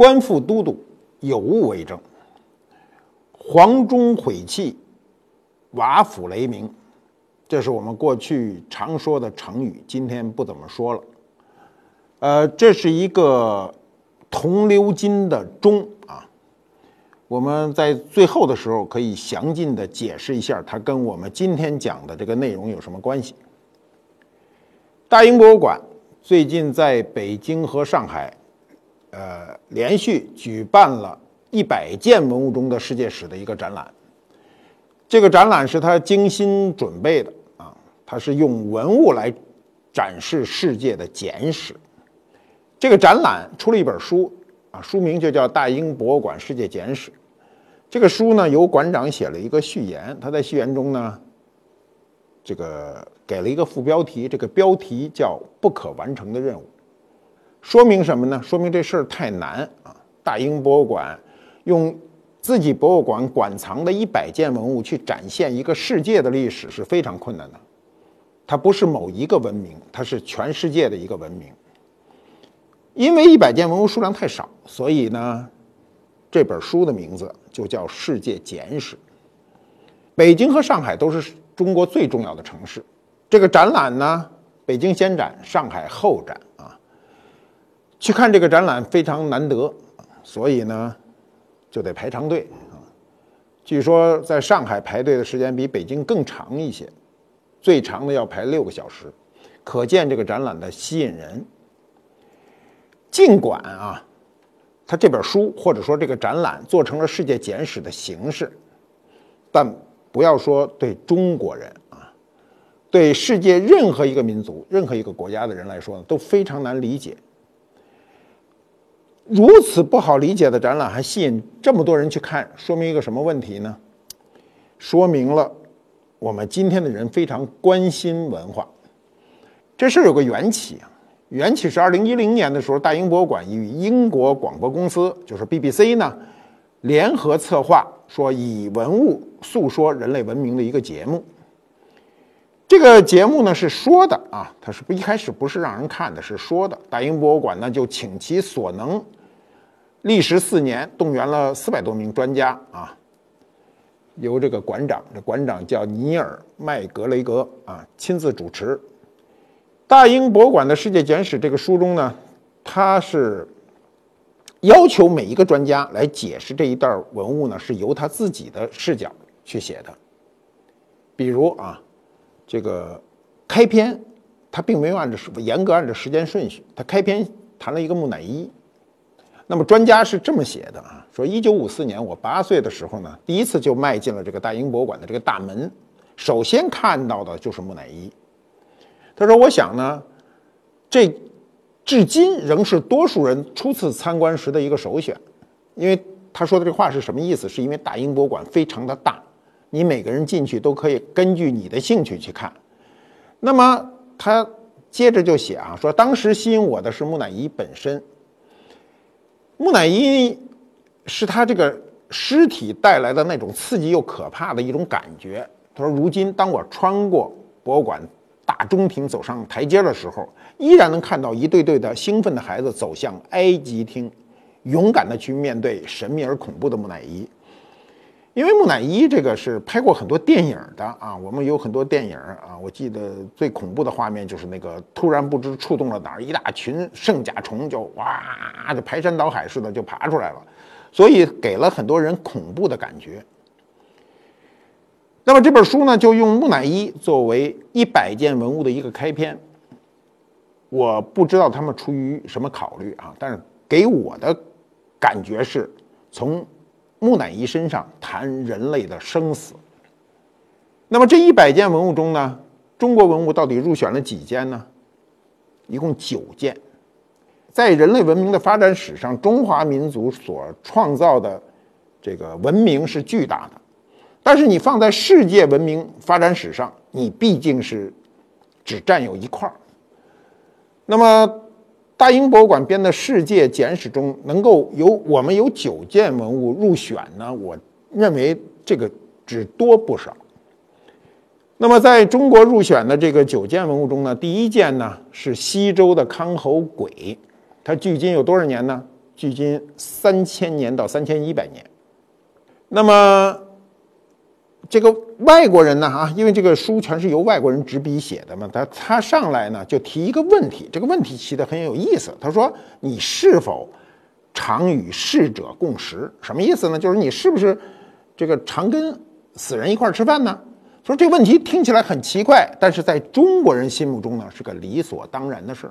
官复都督，有物为证。黄钟毁弃，瓦釜雷鸣，这是我们过去常说的成语，今天不怎么说了。呃，这是一个铜鎏金的钟啊。我们在最后的时候可以详尽的解释一下，它跟我们今天讲的这个内容有什么关系。大英博物馆最近在北京和上海，呃，连续举办了。一百件文物中的世界史的一个展览，这个展览是他精心准备的啊，他是用文物来展示世界的简史。这个展览出了一本书啊，书名就叫《大英博物馆世界简史》。这个书呢，由馆长写了一个序言，他在序言中呢，这个给了一个副标题，这个标题叫“不可完成的任务”，说明什么呢？说明这事儿太难啊！大英博物馆。用自己博物馆馆藏的一百件文物去展现一个世界的历史是非常困难的。它不是某一个文明，它是全世界的一个文明。因为一百件文物数量太少，所以呢，这本书的名字就叫《世界简史》。北京和上海都是中国最重要的城市。这个展览呢，北京先展，上海后展。去看这个展览非常难得，所以呢。就得排长队啊！据说在上海排队的时间比北京更长一些，最长的要排六个小时，可见这个展览的吸引人。尽管啊，他这本书或者说这个展览做成了世界简史的形式，但不要说对中国人啊，对世界任何一个民族、任何一个国家的人来说呢，都非常难理解。如此不好理解的展览还吸引这么多人去看，说明一个什么问题呢？说明了我们今天的人非常关心文化。这事儿有个缘起啊，缘起是二零一零年的时候，大英博物馆与英国广播公司，就是 BBC 呢，联合策划，说以文物诉说人类文明的一个节目。这个节目呢是说的啊，它是不一开始不是让人看的，是说的。大英博物馆呢就倾其所能。历时四年，动员了四百多名专家啊，由这个馆长，这馆长叫尼尔麦格雷格啊，亲自主持。《大英博物馆的世界简史》这个书中呢，他是要求每一个专家来解释这一袋文物呢，是由他自己的视角去写的。比如啊，这个开篇他并没有按照严格按照时间顺序，他开篇谈了一个木乃伊。那么专家是这么写的啊，说一九五四年我八岁的时候呢，第一次就迈进了这个大英博物馆的这个大门，首先看到的就是木乃伊。他说：“我想呢，这至今仍是多数人初次参观时的一个首选，因为他说的这话是什么意思？是因为大英博物馆非常的大，你每个人进去都可以根据你的兴趣去看。那么他接着就写啊，说当时吸引我的是木乃伊本身。”木乃伊是他这个尸体带来的那种刺激又可怕的一种感觉。他说：“如今，当我穿过博物馆大中庭走上台阶的时候，依然能看到一对对的兴奋的孩子走向埃及厅，勇敢地去面对神秘而恐怖的木乃伊。”因为木乃伊这个是拍过很多电影的啊，我们有很多电影啊，我记得最恐怖的画面就是那个突然不知触动了哪儿，一大群圣甲虫就哇就排山倒海似的就爬出来了，所以给了很多人恐怖的感觉。那么这本书呢，就用木乃伊作为一百件文物的一个开篇。我不知道他们出于什么考虑啊，但是给我的感觉是从。木乃伊身上谈人类的生死。那么这一百件文物中呢，中国文物到底入选了几件呢？一共九件。在人类文明的发展史上，中华民族所创造的这个文明是巨大的，但是你放在世界文明发展史上，你毕竟是只占有一块儿。那么。大英博物馆编的世界简史中，能够有我们有九件文物入选呢？我认为这个只多不少。那么在中国入选的这个九件文物中呢，第一件呢是西周的康侯簋，它距今有多少年呢？距今三千年到三千一百年。那么，这个外国人呢？啊，因为这个书全是由外国人执笔写的嘛，他他上来呢就提一个问题，这个问题提的很有意思。他说：“你是否常与逝者共食？什么意思呢？就是你是不是这个常跟死人一块吃饭呢？”说这个问题听起来很奇怪，但是在中国人心目中呢是个理所当然的事。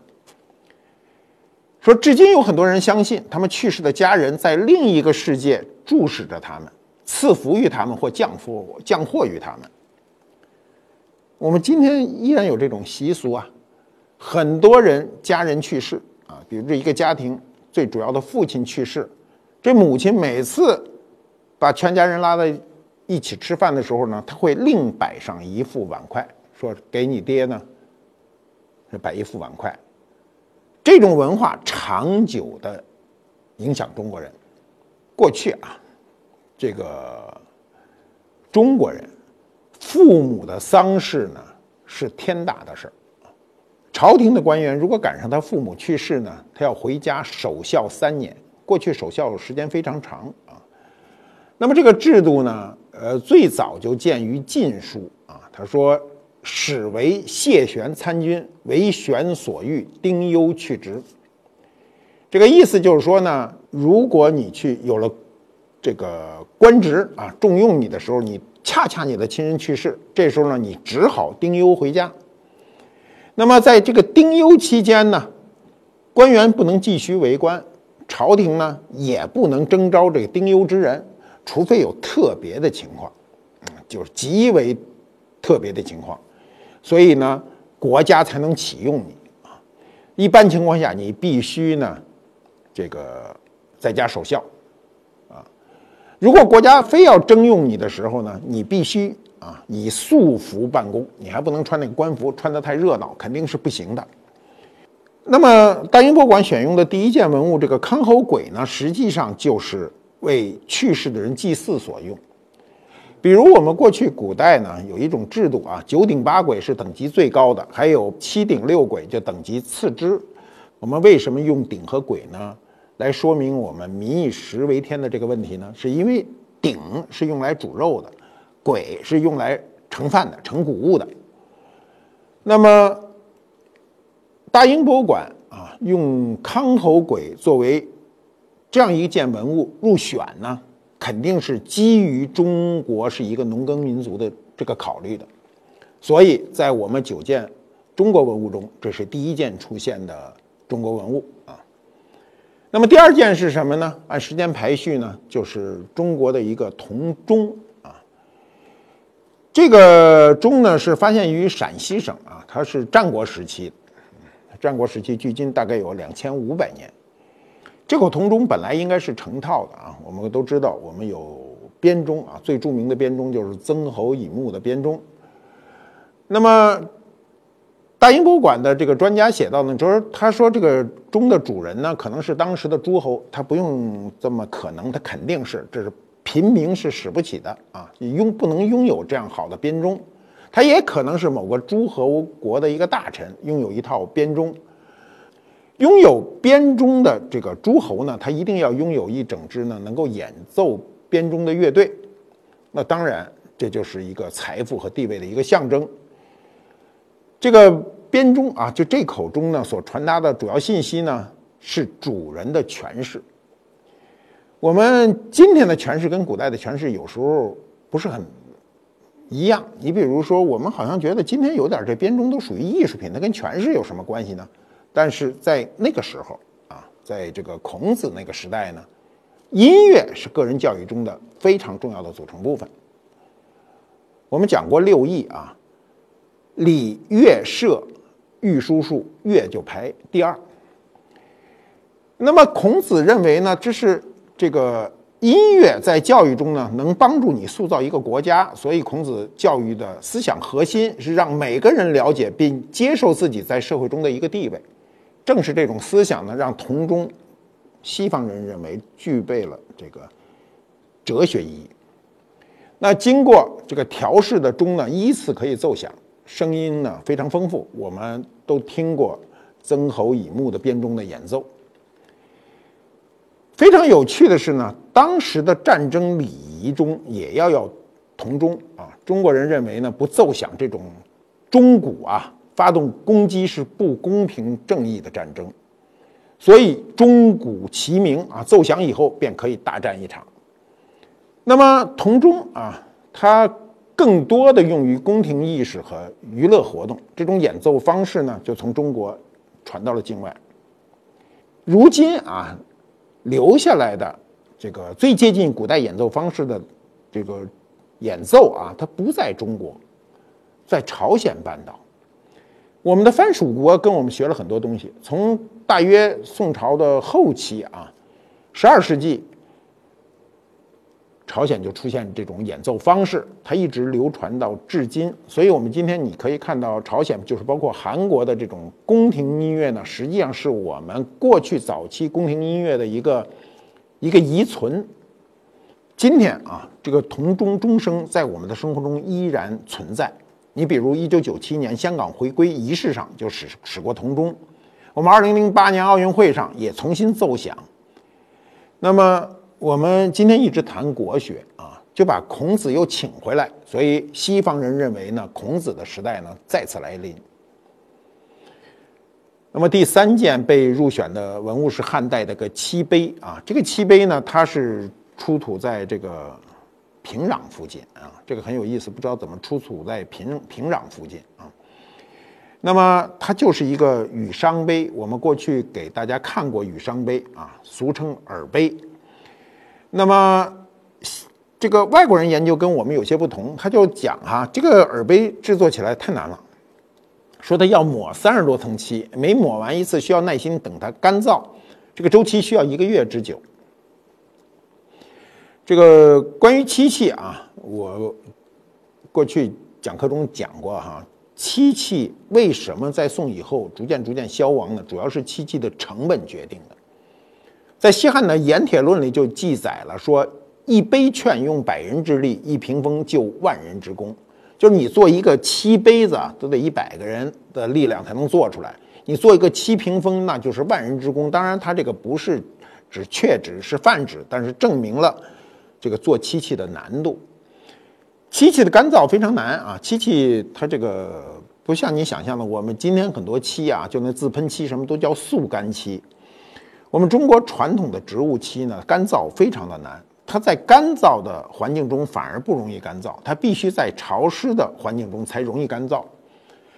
说至今有很多人相信，他们去世的家人在另一个世界注视着他们。赐福于他们或降福降祸于他们。我们今天依然有这种习俗啊，很多人家人去世啊，比如这一个家庭最主要的父亲去世，这母亲每次把全家人拉在一起吃饭的时候呢，他会另摆上一副碗筷，说给你爹呢，摆一副碗筷。这种文化长久的影响中国人，过去啊。这个中国人父母的丧事呢是天大的事儿，朝廷的官员如果赶上他父母去世呢，他要回家守孝三年。过去守孝时间非常长啊。那么这个制度呢，呃，最早就见于《晋书》啊。他说：“始为谢玄参军，为玄所欲，丁忧去职。”这个意思就是说呢，如果你去有了。这个官职啊，重用你的时候，你恰恰你的亲人去世，这时候呢，你只好丁忧回家。那么在这个丁忧期间呢，官员不能继续为官，朝廷呢也不能征召这个丁忧之人，除非有特别的情况，就是极为特别的情况，所以呢，国家才能启用你啊。一般情况下，你必须呢，这个在家守孝。如果国家非要征用你的时候呢，你必须啊以素服办公，你还不能穿那个官服，穿得太热闹肯定是不行的。那么大英博物馆选用的第一件文物，这个康侯簋呢，实际上就是为去世的人祭祀所用。比如我们过去古代呢有一种制度啊，九鼎八簋是等级最高的，还有七鼎六簋就等级次之。我们为什么用鼎和簋呢？来说明我们民以食为天的这个问题呢，是因为鼎是用来煮肉的，簋是用来盛饭的、盛谷物的。那么，大英博物馆啊，用康侯簋作为这样一件文物入选呢，肯定是基于中国是一个农耕民族的这个考虑的。所以在我们九件中国文物中，这是第一件出现的中国文物。那么第二件是什么呢？按时间排序呢，就是中国的一个铜钟啊。这个钟呢是发现于陕西省啊，它是战国时期，战国时期距今大概有两千五百年。这口铜钟本来应该是成套的啊，我们都知道，我们有编钟啊，最著名的编钟就是曾侯乙墓的编钟。那么。大英博物馆的这个专家写到呢，就是他说这个钟的主人呢，可能是当时的诸侯，他不用这么可能，他肯定是这是平民是使不起的啊，拥不能拥有这样好的编钟，他也可能是某个诸侯国的一个大臣拥有一套编钟，拥有编钟的这个诸侯呢，他一定要拥有一整支呢能够演奏编钟的乐队，那当然这就是一个财富和地位的一个象征。这个编钟啊，就这口钟呢，所传达的主要信息呢，是主人的权势。我们今天的权势跟古代的权势有时候不是很一样。你比如说，我们好像觉得今天有点这编钟都属于艺术品，它跟权势有什么关系呢？但是在那个时候啊，在这个孔子那个时代呢，音乐是个人教育中的非常重要的组成部分。我们讲过六艺啊。礼乐射御书数，乐就排第二。那么孔子认为呢，这是这个音乐在教育中呢，能帮助你塑造一个国家。所以孔子教育的思想核心是让每个人了解并接受自己在社会中的一个地位。正是这种思想呢，让铜钟，西方人认为具备了这个哲学意义。那经过这个调试的钟呢，依次可以奏响。声音呢非常丰富，我们都听过曾侯乙墓的编钟的演奏。非常有趣的是呢，当时的战争礼仪中也要要铜钟啊。中国人认为呢，不奏响这种钟鼓啊，发动攻击是不公平正义的战争，所以钟鼓齐鸣啊，奏响以后便可以大战一场。那么铜钟啊，它更多的用于宫廷仪式和娱乐活动，这种演奏方式呢，就从中国传到了境外。如今啊。留下来的这个最接近古代演奏方式的这个演奏啊，它不在中国，在朝鲜半岛。我们的藩属国跟我们学了很多东西。从大约宋朝的后期啊，十二世纪，朝鲜就出现这种演奏方式，它一直流传到至今。所以，我们今天你可以看到，朝鲜就是包括韩国的这种宫廷音乐呢，实际上是我们过去早期宫廷音乐的一个一个遗存。今天啊，这个铜钟钟声在我们的生活中依然存在。你比如，一九九七年香港回归仪式上就使使过铜钟，我们二零零八年奥运会上也重新奏响。那么，我们今天一直谈国学啊，就把孔子又请回来，所以西方人认为呢，孔子的时代呢再次来临。那么第三件被入选的文物是汉代的个漆碑啊，这个漆碑呢，它是出土在这个。平壤附近啊，这个很有意思，不知道怎么出土在平平壤附近啊。那么它就是一个羽商碑，我们过去给大家看过羽商碑啊，俗称耳碑。那么这个外国人研究跟我们有些不同，他就讲哈，这个耳杯制作起来太难了，说他要抹三十多层漆，每抹完一次需要耐心等它干燥，这个周期需要一个月之久。这个关于漆器啊，我过去讲课中讲过哈，漆器为什么在宋以后逐渐逐渐消亡呢？主要是漆器的成本决定的。在西汉的《盐铁论》里就记载了说，一杯劝用百人之力，一屏风就万人之功。就是你做一个漆杯子都得一百个人的力量才能做出来，你做一个漆屏风那就是万人之功。当然，它这个不是指确指，是泛指，但是证明了。这个做漆器的难度，漆器的干燥非常难啊！漆器它这个不像你想象的，我们今天很多漆啊，就那自喷漆什么都叫速干漆。我们中国传统的植物漆呢，干燥非常的难，它在干燥的环境中反而不容易干燥，它必须在潮湿的环境中才容易干燥。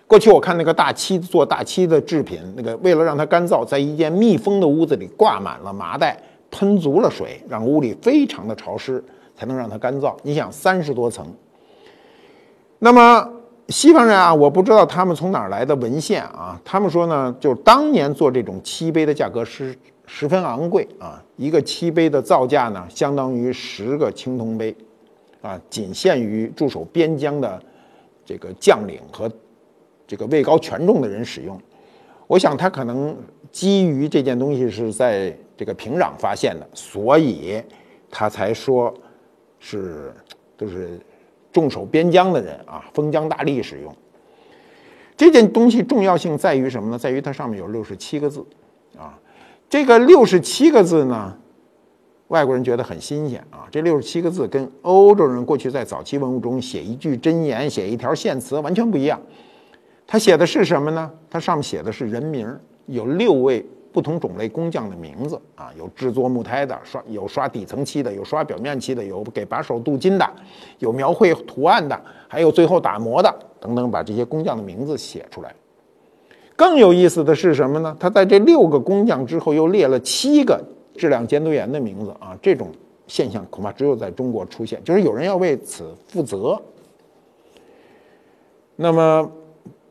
过去我看那个大漆做大漆的制品，那个为了让它干燥，在一间密封的屋子里挂满了麻袋。喷足了水，让屋里非常的潮湿，才能让它干燥。你想，三十多层。那么西方人啊，我不知道他们从哪儿来的文献啊，他们说呢，就是当年做这种漆杯的价格是十分昂贵啊，一个漆杯的造价呢，相当于十个青铜杯，啊，仅限于驻守边疆的这个将领和这个位高权重的人使用。我想他可能基于这件东西是在。这个平壤发现的，所以他才说是都是驻守边疆的人啊，封疆大吏使用这件东西。重要性在于什么呢？在于它上面有六十七个字。这个六十七个字呢，外国人觉得很新鲜啊。这六十七个字跟欧洲人过去在早期文物中写一句箴言、写一条献词完全不一样。他写的是什么呢？他上面写的是人名，有六位。不同种类工匠的名字啊，有制作木胎的，刷有刷底层漆的，有刷表面漆的，有给把手镀金的，有描绘图案的，还有最后打磨的等等，把这些工匠的名字写出来。更有意思的是什么呢？他在这六个工匠之后又列了七个质量监督员的名字啊，这种现象恐怕只有在中国出现，就是有人要为此负责。那么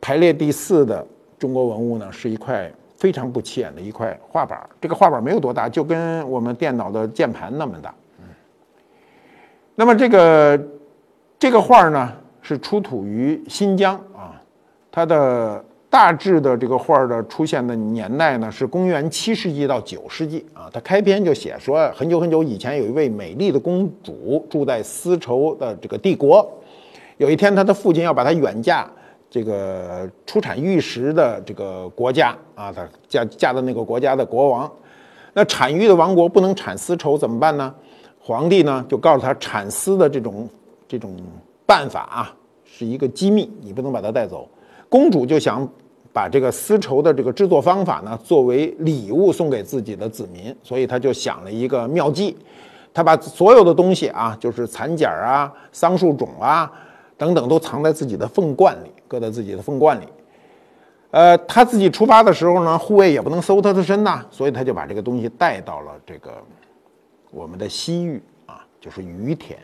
排列第四的中国文物呢，是一块。非常不起眼的一块画板，这个画板没有多大，就跟我们电脑的键盘那么大。嗯，那么这个这个画呢，是出土于新疆啊，它的大致的这个画的出现的年代呢，是公元七世纪到九世纪啊。它开篇就写说，很久很久以前，有一位美丽的公主住在丝绸的这个帝国，有一天，她的父亲要把她远嫁。这个出产玉石的这个国家啊，她嫁嫁的那个国家的国王，那产玉的王国不能产丝绸怎么办呢？皇帝呢就告诉他，产丝的这种这种办法啊，是一个机密，你不能把它带走。公主就想把这个丝绸的这个制作方法呢，作为礼物送给自己的子民，所以她就想了一个妙计，她把所有的东西啊，就是蚕茧啊、桑树种啊等等，都藏在自己的凤冠里，搁在自己的凤冠里。呃，他自己出发的时候呢，护卫也不能搜他的身呐，所以他就把这个东西带到了这个我们的西域啊，就是于田。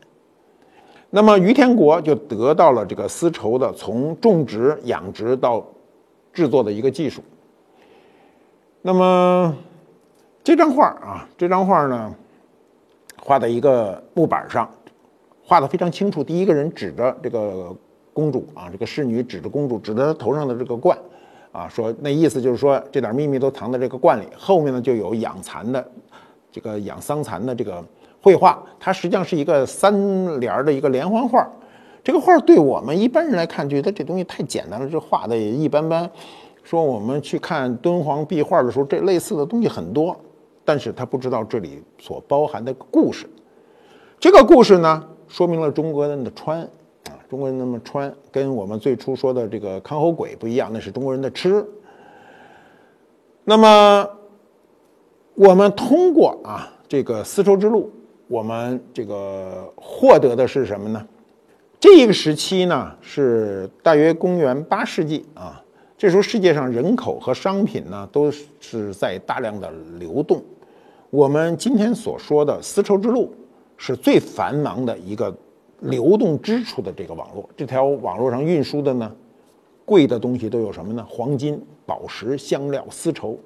那么于天国就得到了这个丝绸的从种植、养殖到制作的一个技术。那么这张画啊，这张画呢，画在一个木板上，画的非常清楚。第一个人指着这个公主啊，这个侍女指着公主，指着她头上的这个冠。啊，说那意思就是说，这点秘密都藏在这个罐里。后面呢，就有养蚕的，这个养桑蚕的这个绘画，它实际上是一个三联的一个连环画。这个画对我们一般人来看，觉得这东西太简单了，这画的也一般般。说我们去看敦煌壁画的时候，这类似的东西很多，但是他不知道这里所包含的故事。这个故事呢，说明了中国人的穿啊。中国人那么穿，跟我们最初说的这个看猴鬼不一样，那是中国人的吃。那么，我们通过啊这个丝绸之路，我们这个获得的是什么呢？这一个时期呢是大约公元八世纪啊，这时候世界上人口和商品呢都是在大量的流动。我们今天所说的丝绸之路是最繁忙的一个。流动支出的这个网络，这条网络上运输的呢，贵的东西都有什么呢？黄金、宝石、香料、丝绸，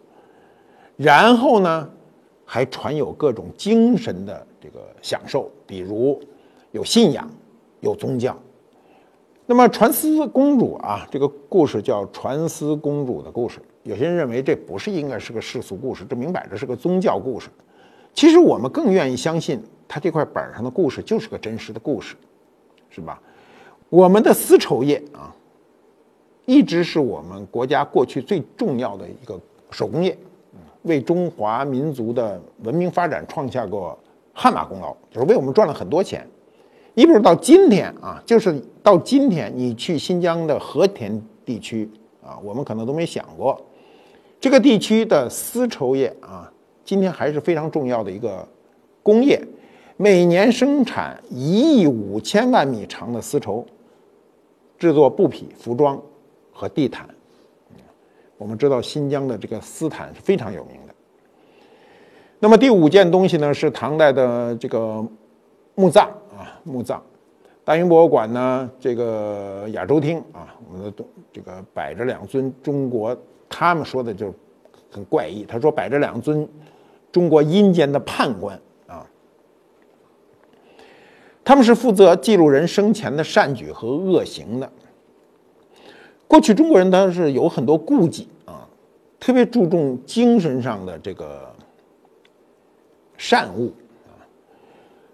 然后呢，还传有各种精神的这个享受，比如有信仰、有宗教。那么传丝公主啊，这个故事叫传丝公主的故事。有些人认为这不是应该是个世俗故事，这明摆着是个宗教故事。其实我们更愿意相信。它这块板上的故事就是个真实的故事，是吧？我们的丝绸业啊，一直是我们国家过去最重要的一个手工业，为中华民族的文明发展创下过汗马功劳，就是为我们赚了很多钱。你比如到今天啊，就是到今天，你去新疆的和田地区啊，我们可能都没想过，这个地区的丝绸业啊，今天还是非常重要的一个工业。每年生产一亿五千万米长的丝绸，制作布匹、服装和地毯。我们知道新疆的这个丝毯是非常有名。那么第五件东西呢，是唐代的这个墓葬啊，墓葬。大英博物馆呢，这个亚洲厅啊，我们的东这个摆着两尊中国，他们说的就很怪异。他说摆着两尊中国阴间的判官啊。他们是负责记录人生前的善举和恶行的。过去中国人他是有很多顾忌啊，特别注重精神上的这个善恶啊。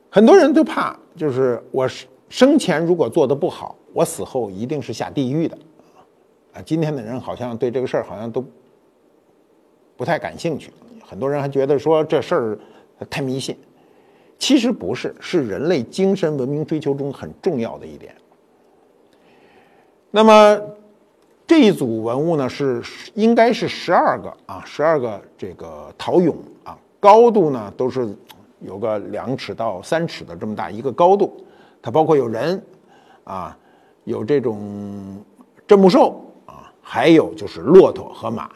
很多人都怕，就是我生前如果做的不好，我死后一定是下地狱的啊。今天的人好像对这个事儿好像都不太感兴趣，很多人还觉得说这事儿太迷信。其实不是，是人类精神文明追求中很重要的一点。那么这一组文物呢，是应该是十二个啊，十二个这个陶俑啊，高度呢都是有个两尺到三尺的这么大一个高度，它包括有人啊，有这种镇墓兽啊，还有就是骆驼和马。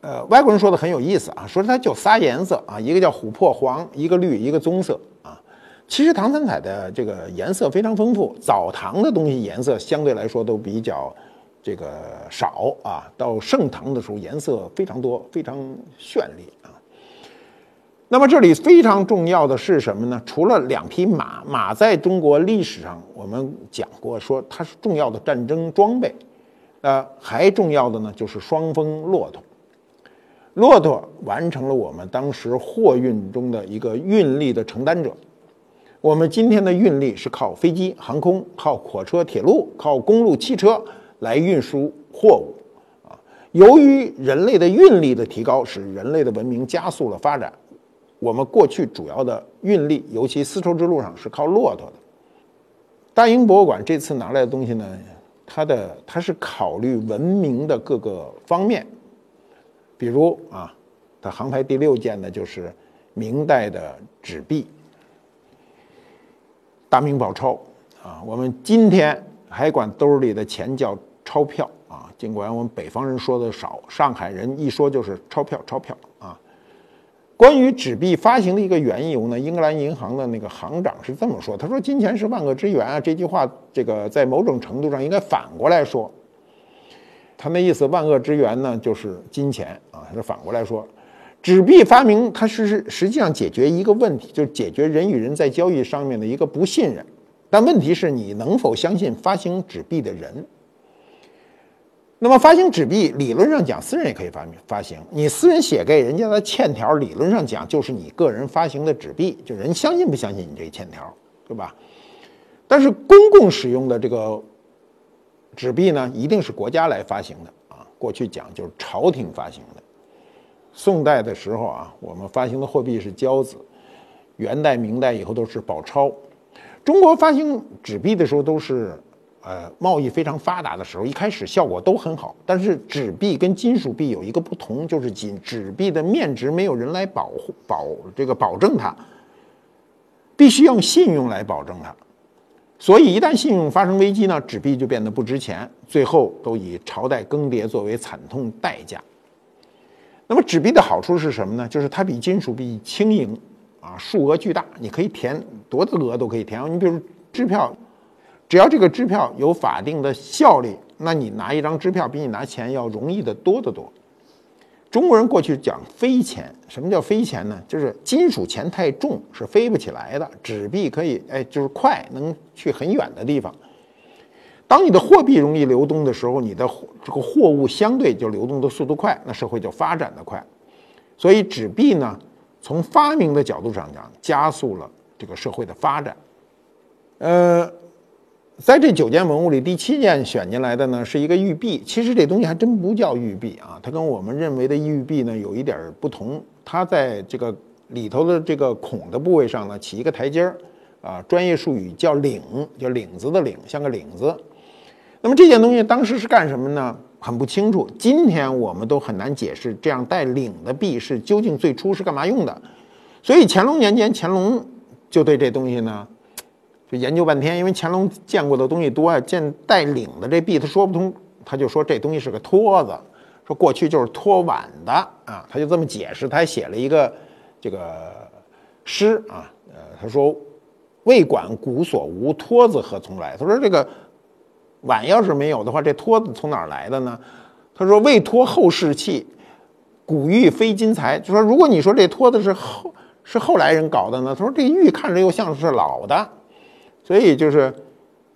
呃，外国人说的很有意思啊，说它就仨颜色啊，一个叫琥珀黄，一个绿，一个棕色啊。其实唐三彩的这个颜色非常丰富，早唐的东西颜色相对来说都比较这个少啊，到盛唐的时候颜色非常多，非常绚丽啊。那么这里非常重要的是什么呢？除了两匹马，马在中国历史上我们讲过，说它是重要的战争装备，呃，还重要的呢就是双峰骆驼。骆驼完成了我们当时货运中的一个运力的承担者。我们今天的运力是靠飞机、航空、靠火车、铁路、靠公路、汽车来运输货物，啊，由于人类的运力的提高，使人类的文明加速了发展。我们过去主要的运力，尤其丝绸之路上是靠骆驼的。大英博物馆这次拿来的东西呢，它的它是考虑文明的各个方面，比如啊，它航拍第六件呢就是明代的纸币，大明宝钞啊，我们今天还管兜里的钱叫钞票啊。尽管我们北方人说的少，上海人一说就是钞票，钞票啊。关于纸币发行的一个缘由呢，英格兰银行的那个行长是这么说：“他说金钱是万恶之源啊。”这句话，这个在某种程度上应该反过来说。他那意思，万恶之源呢就是金钱啊。他反过来说，纸币发明它是实际上解决一个问题，就是解决人与人在交易上面的一个不信任。但问题是你能否相信发行纸币的人？那么发行纸币，理论上讲，私人也可以发明发行。你私人写给人家的欠条，理论上讲就是你个人发行的纸币，就人相信不相信你这欠条，对吧？但是公共使用的这个纸币呢，一定是国家来发行的啊。过去讲就是朝廷发行的。宋代的时候啊，我们发行的货币是交子；元代、明代以后都是宝钞。中国发行纸币的时候都是。呃，贸易非常发达的时候，一开始效果都很好。但是纸币跟金属币有一个不同，就是金纸币的面值没有人来保护保这个保证它，必须用信用来保证它。所以一旦信用发生危机呢，纸币就变得不值钱，最后都以朝代更迭作为惨痛代价。那么纸币的好处是什么呢？就是它比金属币轻盈啊，数额巨大，你可以填多大额都可以填。你比如支票。只要这个支票有法定的效力，那你拿一张支票比你拿钱要容易的多得多。中国人过去讲飞钱，什么叫飞钱呢？就是金属钱太重是飞不起来的，纸币可以，哎，就是快，能去很远的地方。当你的货币容易流动的时候，你的这个货物相对就流动的速度快，那社会就发展的快。所以纸币呢，从发明的角度上讲，加速了这个社会的发展。呃。在这九件文物里，第七件选进来的呢是一个玉璧。其实这东西还真不叫玉璧啊，它跟我们认为的玉璧呢有一点不同。它在这个里头的这个孔的部位上呢起一个台阶儿，啊，专业术语叫领，叫领子的领，像个领子。那么这件东西当时是干什么呢？很不清楚。今天我们都很难解释这样带领的璧是究竟最初是干嘛用的。所以乾隆年间，乾隆就对这东西呢。就研究半天，因为乾隆见过的东西多啊，见带领的这币他说不通，他就说这东西是个托子，说过去就是托碗的啊，他就这么解释，他还写了一个这个诗啊，呃，他说未管古所无，托子何从来？他说这个碗要是没有的话，这托子从哪来的呢？他说未托后世器，古玉非金材。就说如果你说这托子是后是后来人搞的呢？他说这玉看着又像是老的。所以就是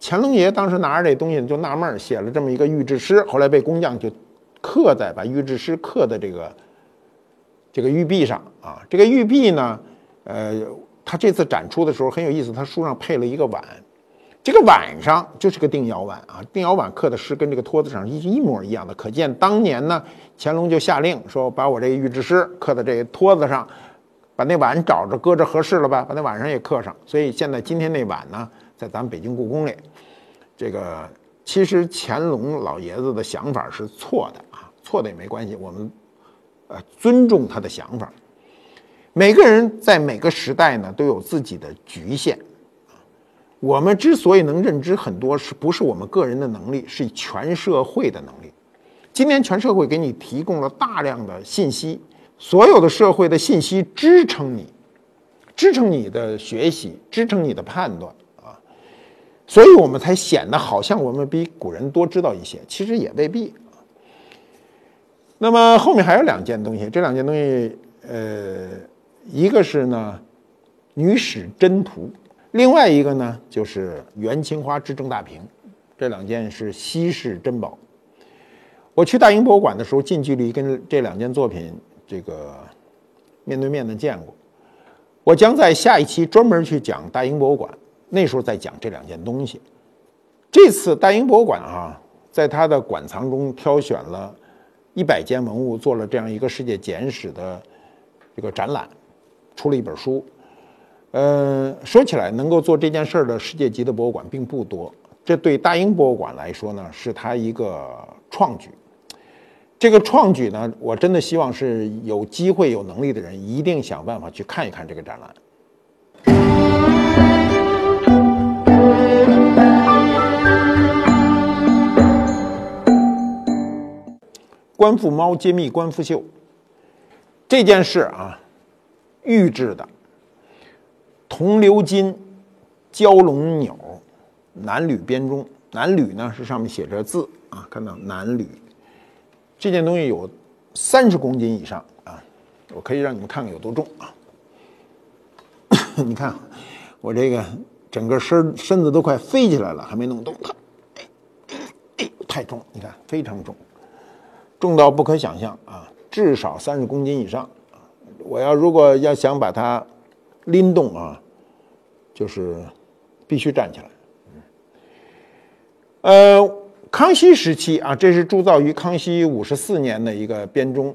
乾隆爷当时拿着这东西就纳闷，写了这么一个御制诗，后来被工匠就刻在把御制诗刻在这个这个玉璧上啊。这个玉璧呢，呃，他这次展出的时候很有意思，他书上配了一个碗，这个碗上就是个定窑碗啊。定窑碗刻的诗跟这个托子上一一模一样的，可见当年呢，乾隆就下令说，把我这个御制诗刻在这个托子上，把那碗找着搁着合适了吧？把那碗上也刻上。所以现在今天那碗呢？在咱们北京故宫里，这个其实乾隆老爷子的想法是错的啊，错的也没关系，我们呃尊重他的想法。每个人在每个时代呢都有自己的局限。我们之所以能认知很多，是不是我们个人的能力，是全社会的能力。今天全社会给你提供了大量的信息，所有的社会的信息支撑你，支撑你的学习，支撑你的判断。所以我们才显得好像我们比古人多知道一些，其实也未必那么后面还有两件东西，这两件东西，呃，一个是呢《女史箴图》，另外一个呢就是元青花之正大瓶，这两件是稀世珍宝。我去大英博物馆的时候，近距离跟这两件作品这个面对面的见过。我将在下一期专门去讲大英博物馆。那时候在讲这两件东西。这次大英博物馆啊，在它的馆藏中挑选了一百件文物做了这样一个世界简史的这个展览，出了一本书。呃，说起来，能够做这件事儿的世界级的博物馆并不多，这对大英博物馆来说呢，是它一个创举。这个创举呢，我真的希望是有机会、有能力的人一定想办法去看一看这个展览。官复猫揭秘官复秀这件事啊，预制的铜鎏金蛟龙钮南吕编钟，南吕呢是上面写着字啊，看到南吕这件东西有三十公斤以上啊，我可以让你们看看有多重啊。你看我这个整个身身子都快飞起来了，还没弄动，哎，太重，你看非常重。重到不可想象啊，至少三十公斤以上！我要如果要想把它拎动啊，就是必须站起来。呃，康熙时期啊，这是铸造于康熙五十四年的一个编钟。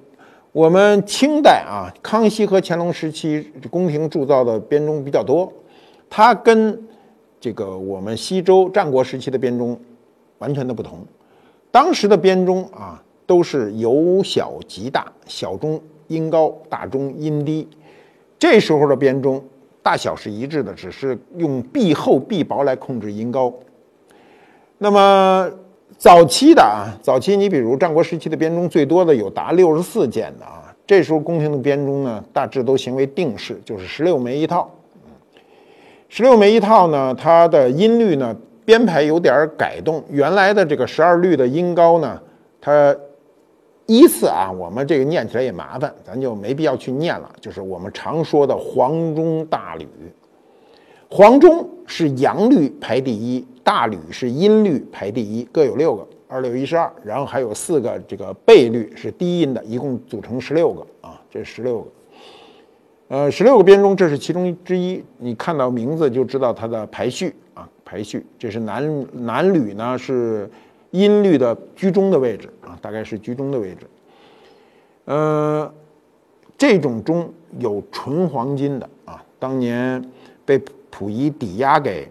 我们清代啊，康熙和乾隆时期宫廷铸造的编钟比较多，它跟这个我们西周战国时期的编钟完全的不同。当时的编钟啊。都是由小及大，小中音高，大中音低。这时候的编钟大小是一致的，只是用壁厚壁薄来控制音高。那么早期的啊，早期你比如战国时期的编钟最多的有达六十四件的啊。这时候宫廷的编钟呢，大致都行为定式，就是十六枚一套。十六枚一套呢，它的音律呢编排有点改动，原来的这个十二律的音高呢，它。依次啊，我们这个念起来也麻烦，咱就没必要去念了。就是我们常说的黄钟大吕，黄钟是阳律排第一，大吕是阴律排第一，各有六个，二六一十二，然后还有四个这个倍律是低音的，一共组成十六个啊，这十六个。呃，十六个编钟，这是其中之一。你看到名字就知道它的排序啊，排序。这是南南吕呢是。音律的居中的位置啊，大概是居中的位置。呃，这种钟有纯黄金的啊，当年被溥仪抵押给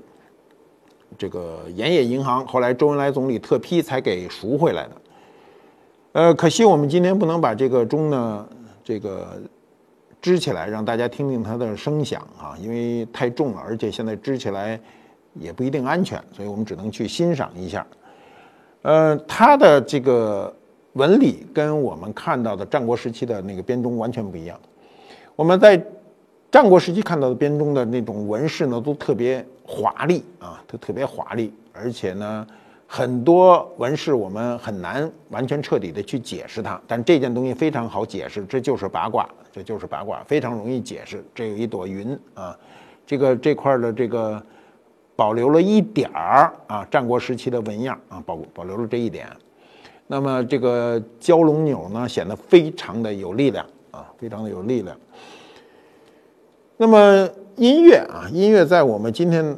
这个盐业银行，后来周恩来总理特批才给赎回来的。呃，可惜我们今天不能把这个钟呢，这个支起来让大家听听它的声响啊，因为太重了，而且现在支起来也不一定安全，所以我们只能去欣赏一下。呃，它的这个纹理跟我们看到的战国时期的那个编钟完全不一样。我们在战国时期看到的编钟的那种纹饰呢，都特别华丽啊，都特别华丽，而且呢，很多纹饰我们很难完全彻底的去解释它。但这件东西非常好解释，这就是八卦，这就是八卦，非常容易解释。这有一朵云啊，这个这块的这个。保留了一点儿啊，战国时期的纹样啊，保保留了这一点。那么这个蛟龙钮呢，显得非常的有力量啊，非常的有力量。那么音乐啊，音乐在我们今天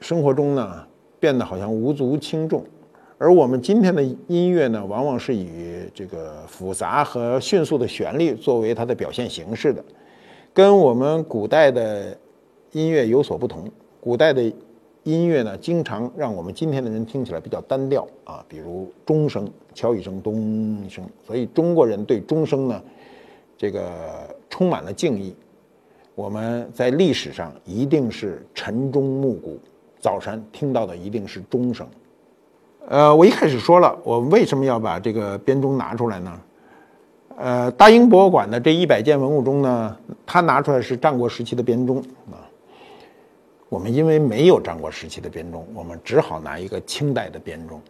生活中呢，变得好像无足轻重。而我们今天的音乐呢，往往是以这个复杂和迅速的旋律作为它的表现形式的，跟我们古代的音乐有所不同。古代的音乐呢，经常让我们今天的人听起来比较单调啊，比如钟声敲一声，咚一声，所以中国人对钟声呢，这个充满了敬意。我们在历史上一定是晨钟暮鼓，早晨听到的一定是钟声。呃，我一开始说了，我为什么要把这个编钟拿出来呢？呃，大英博物馆的这一百件文物中呢，它拿出来是战国时期的编钟啊。我们因为没有战国时期的编钟，我们只好拿一个清代的编钟。